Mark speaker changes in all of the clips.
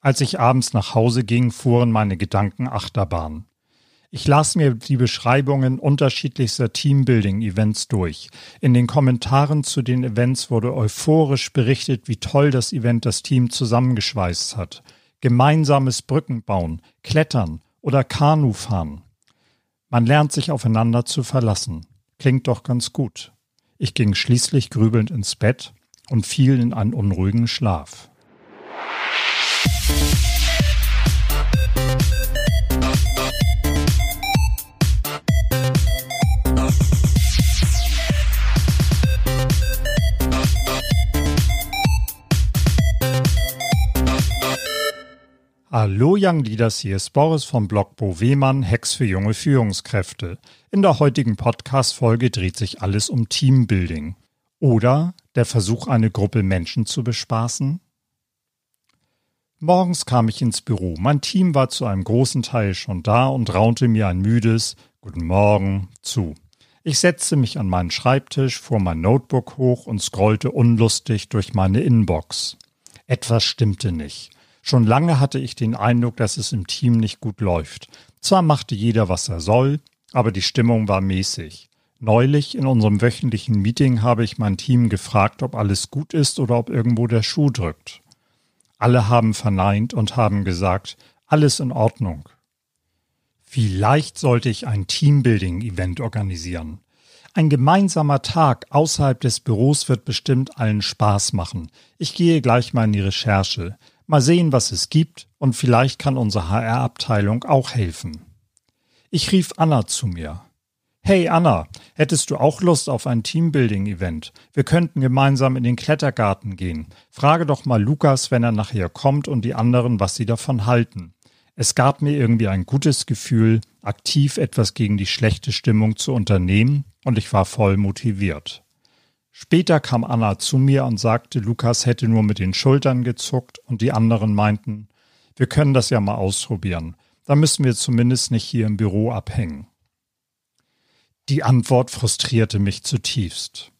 Speaker 1: Als ich abends nach Hause ging, fuhren meine Gedanken Achterbahn. Ich las mir die Beschreibungen unterschiedlichster Teambuilding-Events durch. In den Kommentaren zu den Events wurde euphorisch berichtet, wie toll das Event das Team zusammengeschweißt hat. Gemeinsames Brückenbauen, Klettern oder Kanufahren. Man lernt sich aufeinander zu verlassen. Klingt doch ganz gut. Ich ging schließlich grübelnd ins Bett und fiel in einen unruhigen Schlaf. Hallo Young Leaders, hier ist Boris vom Blog Bo Wehmann, Hex für junge Führungskräfte. In der heutigen Podcast-Folge dreht sich alles um Teambuilding. Oder der Versuch, eine Gruppe Menschen zu bespaßen? Morgens kam ich ins Büro. Mein Team war zu einem großen Teil schon da und raunte mir ein müdes Guten Morgen zu. Ich setzte mich an meinen Schreibtisch, fuhr mein Notebook hoch und scrollte unlustig durch meine Inbox. Etwas stimmte nicht. Schon lange hatte ich den Eindruck, dass es im Team nicht gut läuft. Zwar machte jeder, was er soll, aber die Stimmung war mäßig. Neulich in unserem wöchentlichen Meeting habe ich mein Team gefragt, ob alles gut ist oder ob irgendwo der Schuh drückt. Alle haben verneint und haben gesagt, alles in Ordnung. Vielleicht sollte ich ein Teambuilding-Event organisieren. Ein gemeinsamer Tag außerhalb des Büros wird bestimmt allen Spaß machen. Ich gehe gleich mal in die Recherche. Mal sehen, was es gibt und vielleicht kann unsere HR-Abteilung auch helfen. Ich rief Anna zu mir. Hey Anna, hättest du auch Lust auf ein Teambuilding-Event? Wir könnten gemeinsam in den Klettergarten gehen. Frage doch mal Lukas, wenn er nachher kommt und die anderen, was sie davon halten. Es gab mir irgendwie ein gutes Gefühl, aktiv etwas gegen die schlechte Stimmung zu unternehmen und ich war voll motiviert. Später kam Anna zu mir und sagte, Lukas hätte nur mit den Schultern gezuckt und die anderen meinten, wir können das ja mal ausprobieren. Da müssen wir zumindest nicht hier im Büro abhängen. Die Antwort frustrierte mich zutiefst.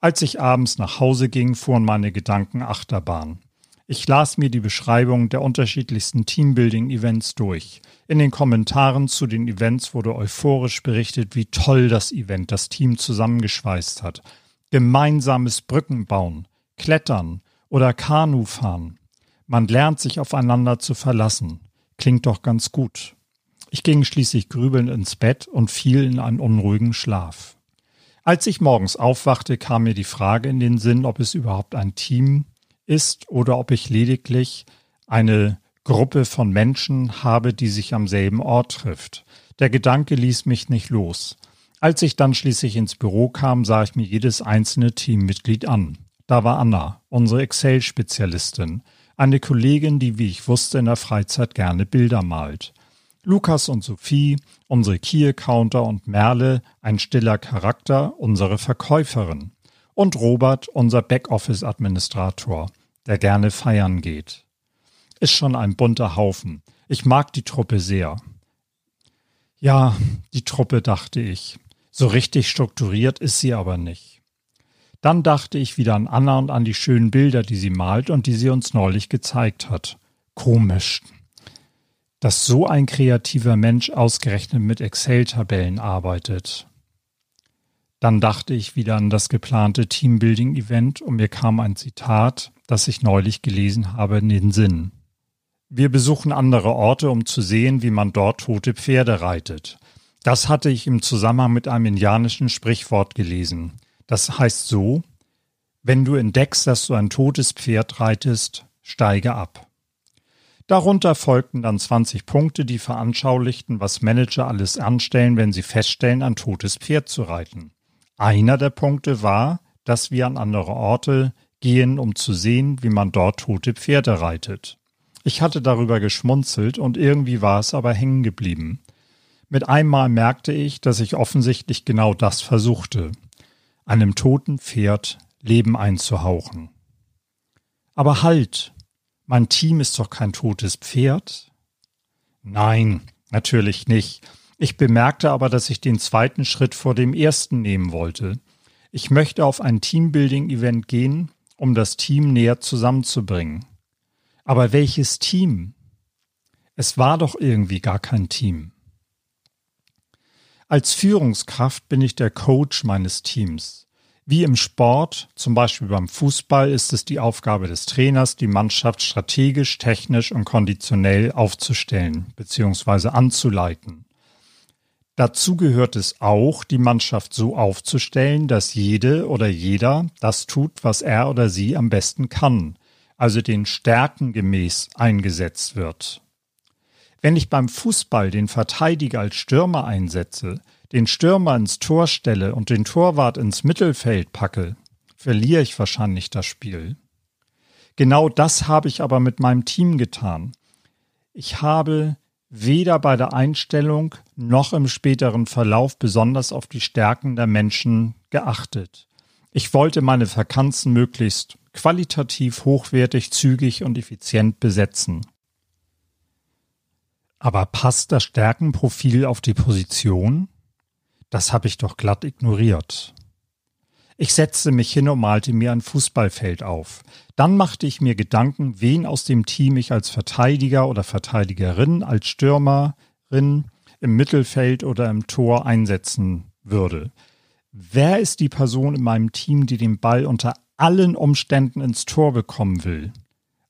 Speaker 1: Als ich abends nach Hause ging, fuhren meine Gedanken Achterbahn. Ich las mir die Beschreibung der unterschiedlichsten Teambuilding-Events durch. In den Kommentaren zu den Events wurde euphorisch berichtet, wie toll das Event das Team zusammengeschweißt hat gemeinsames Brückenbauen, Klettern oder Kanufahren. Man lernt sich aufeinander zu verlassen. Klingt doch ganz gut. Ich ging schließlich grübelnd ins Bett und fiel in einen unruhigen Schlaf. Als ich morgens aufwachte, kam mir die Frage in den Sinn, ob es überhaupt ein Team ist oder ob ich lediglich eine Gruppe von Menschen habe, die sich am selben Ort trifft. Der Gedanke ließ mich nicht los. Als ich dann schließlich ins Büro kam, sah ich mir jedes einzelne Teammitglied an. Da war Anna, unsere Excel-Spezialistin, eine Kollegin, die, wie ich wusste, in der Freizeit gerne Bilder malt. Lukas und Sophie, unsere Key-Accounter und Merle, ein stiller Charakter, unsere Verkäuferin. Und Robert, unser Backoffice-Administrator, der gerne feiern geht. Ist schon ein bunter Haufen. Ich mag die Truppe sehr. Ja, die Truppe, dachte ich. So richtig strukturiert ist sie aber nicht. Dann dachte ich wieder an Anna und an die schönen Bilder, die sie malt und die sie uns neulich gezeigt hat. Komisch, dass so ein kreativer Mensch ausgerechnet mit Excel-Tabellen arbeitet. Dann dachte ich wieder an das geplante Teambuilding-Event und mir kam ein Zitat, das ich neulich gelesen habe, in den Sinn. Wir besuchen andere Orte, um zu sehen, wie man dort tote Pferde reitet. Das hatte ich im Zusammenhang mit einem indianischen Sprichwort gelesen. Das heißt so, wenn du entdeckst, dass du ein totes Pferd reitest, steige ab. Darunter folgten dann 20 Punkte, die veranschaulichten, was Manager alles anstellen, wenn sie feststellen, ein totes Pferd zu reiten. Einer der Punkte war, dass wir an andere Orte gehen, um zu sehen, wie man dort tote Pferde reitet. Ich hatte darüber geschmunzelt und irgendwie war es aber hängen geblieben. Mit einmal merkte ich, dass ich offensichtlich genau das versuchte, einem toten Pferd Leben einzuhauchen. Aber halt, mein Team ist doch kein totes Pferd. Nein, natürlich nicht. Ich bemerkte aber, dass ich den zweiten Schritt vor dem ersten nehmen wollte. Ich möchte auf ein Teambuilding-Event gehen, um das Team näher zusammenzubringen. Aber welches Team? Es war doch irgendwie gar kein Team. Als Führungskraft bin ich der Coach meines Teams. Wie im Sport, zum Beispiel beim Fußball, ist es die Aufgabe des Trainers, die Mannschaft strategisch, technisch und konditionell aufzustellen bzw. anzuleiten. Dazu gehört es auch, die Mannschaft so aufzustellen, dass jede oder jeder das tut, was er oder sie am besten kann, also den Stärken gemäß eingesetzt wird. Wenn ich beim Fußball den Verteidiger als Stürmer einsetze, den Stürmer ins Tor stelle und den Torwart ins Mittelfeld packe, verliere ich wahrscheinlich das Spiel. Genau das habe ich aber mit meinem Team getan. Ich habe weder bei der Einstellung noch im späteren Verlauf besonders auf die Stärken der Menschen geachtet. Ich wollte meine Vakanzen möglichst qualitativ hochwertig, zügig und effizient besetzen. Aber passt das Stärkenprofil auf die Position? Das habe ich doch glatt ignoriert. Ich setzte mich hin und malte mir ein Fußballfeld auf. Dann machte ich mir Gedanken, wen aus dem Team ich als Verteidiger oder Verteidigerin, als Stürmerin im Mittelfeld oder im Tor einsetzen würde. Wer ist die Person in meinem Team, die den Ball unter allen Umständen ins Tor bekommen will?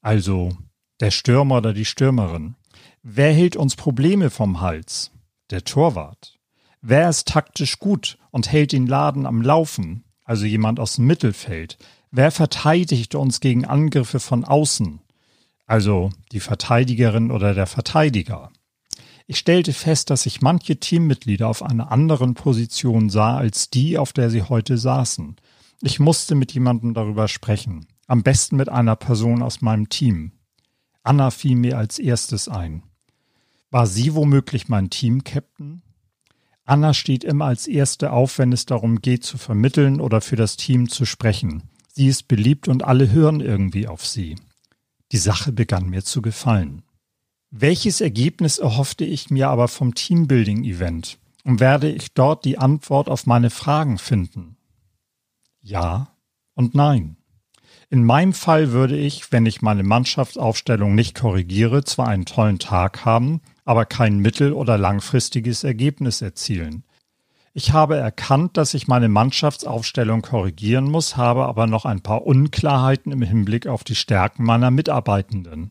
Speaker 1: Also der Stürmer oder die Stürmerin. Wer hält uns Probleme vom Hals? Der Torwart. Wer ist taktisch gut und hält den Laden am Laufen? Also jemand aus dem Mittelfeld. Wer verteidigt uns gegen Angriffe von außen? Also die Verteidigerin oder der Verteidiger. Ich stellte fest, dass ich manche Teammitglieder auf einer anderen Position sah als die, auf der sie heute saßen. Ich musste mit jemandem darüber sprechen. Am besten mit einer Person aus meinem Team. Anna fiel mir als erstes ein. War sie womöglich mein Team-Captain? Anna steht immer als Erste auf, wenn es darum geht, zu vermitteln oder für das Team zu sprechen. Sie ist beliebt und alle hören irgendwie auf sie. Die Sache begann mir zu gefallen. Welches Ergebnis erhoffte ich mir aber vom Teambuilding-Event? Und werde ich dort die Antwort auf meine Fragen finden? Ja und nein. In meinem Fall würde ich, wenn ich meine Mannschaftsaufstellung nicht korrigiere, zwar einen tollen Tag haben, aber kein mittel- oder langfristiges Ergebnis erzielen. Ich habe erkannt, dass ich meine Mannschaftsaufstellung korrigieren muss, habe aber noch ein paar Unklarheiten im Hinblick auf die Stärken meiner Mitarbeitenden.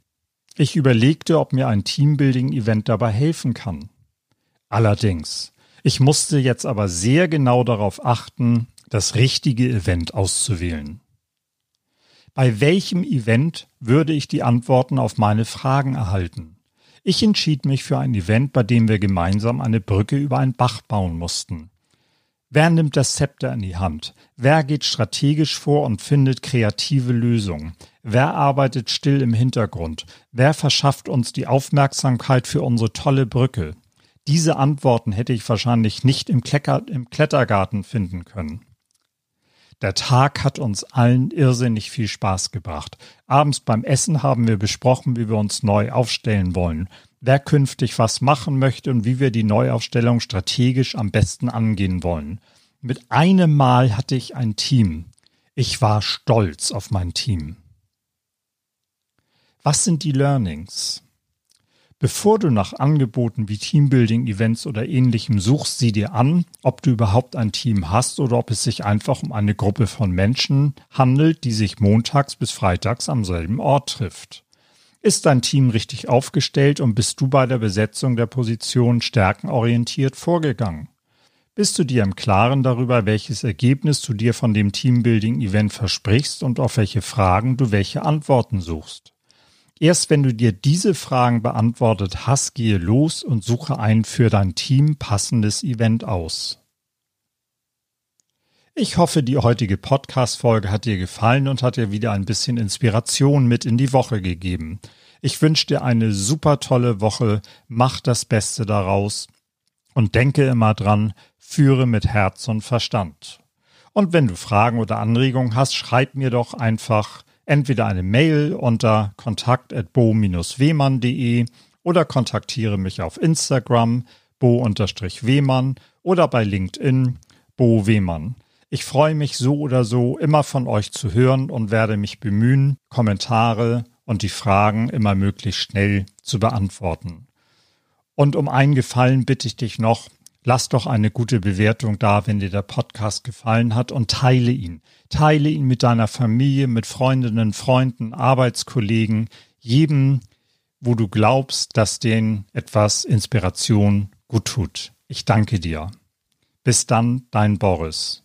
Speaker 1: Ich überlegte, ob mir ein Teambuilding-Event dabei helfen kann. Allerdings, ich musste jetzt aber sehr genau darauf achten, das richtige Event auszuwählen. Bei welchem Event würde ich die Antworten auf meine Fragen erhalten? Ich entschied mich für ein Event, bei dem wir gemeinsam eine Brücke über einen Bach bauen mussten. Wer nimmt das Zepter in die Hand? Wer geht strategisch vor und findet kreative Lösungen? Wer arbeitet still im Hintergrund? Wer verschafft uns die Aufmerksamkeit für unsere tolle Brücke? Diese Antworten hätte ich wahrscheinlich nicht im, Klecker, im Klettergarten finden können. Der Tag hat uns allen irrsinnig viel Spaß gebracht. Abends beim Essen haben wir besprochen, wie wir uns neu aufstellen wollen, wer künftig was machen möchte und wie wir die Neuaufstellung strategisch am besten angehen wollen. Mit einem Mal hatte ich ein Team. Ich war stolz auf mein Team. Was sind die Learnings? Bevor du nach Angeboten wie Teambuilding-Events oder ähnlichem suchst, sieh dir an, ob du überhaupt ein Team hast oder ob es sich einfach um eine Gruppe von Menschen handelt, die sich montags bis freitags am selben Ort trifft. Ist dein Team richtig aufgestellt und bist du bei der Besetzung der Position stärkenorientiert vorgegangen? Bist du dir im Klaren darüber, welches Ergebnis du dir von dem Teambuilding-Event versprichst und auf welche Fragen du welche Antworten suchst? Erst wenn du dir diese Fragen beantwortet hast, gehe los und suche ein für dein Team passendes Event aus. Ich hoffe, die heutige Podcast-Folge hat dir gefallen und hat dir wieder ein bisschen Inspiration mit in die Woche gegeben. Ich wünsche dir eine super tolle Woche, mach das Beste daraus und denke immer dran, führe mit Herz und Verstand. Und wenn du Fragen oder Anregungen hast, schreib mir doch einfach entweder eine Mail unter kontakt.bo-wehmann.de oder kontaktiere mich auf Instagram bo-wehmann oder bei LinkedIn Bo Wehmann. Ich freue mich so oder so immer von euch zu hören und werde mich bemühen, Kommentare und die Fragen immer möglichst schnell zu beantworten. Und um einen Gefallen bitte ich dich noch, lass doch eine gute Bewertung da, wenn dir der Podcast gefallen hat und teile ihn. Teile ihn mit deiner Familie, mit Freundinnen, Freunden, Arbeitskollegen, jedem, wo du glaubst, dass denen etwas Inspiration gut tut. Ich danke dir. Bis dann, dein Boris.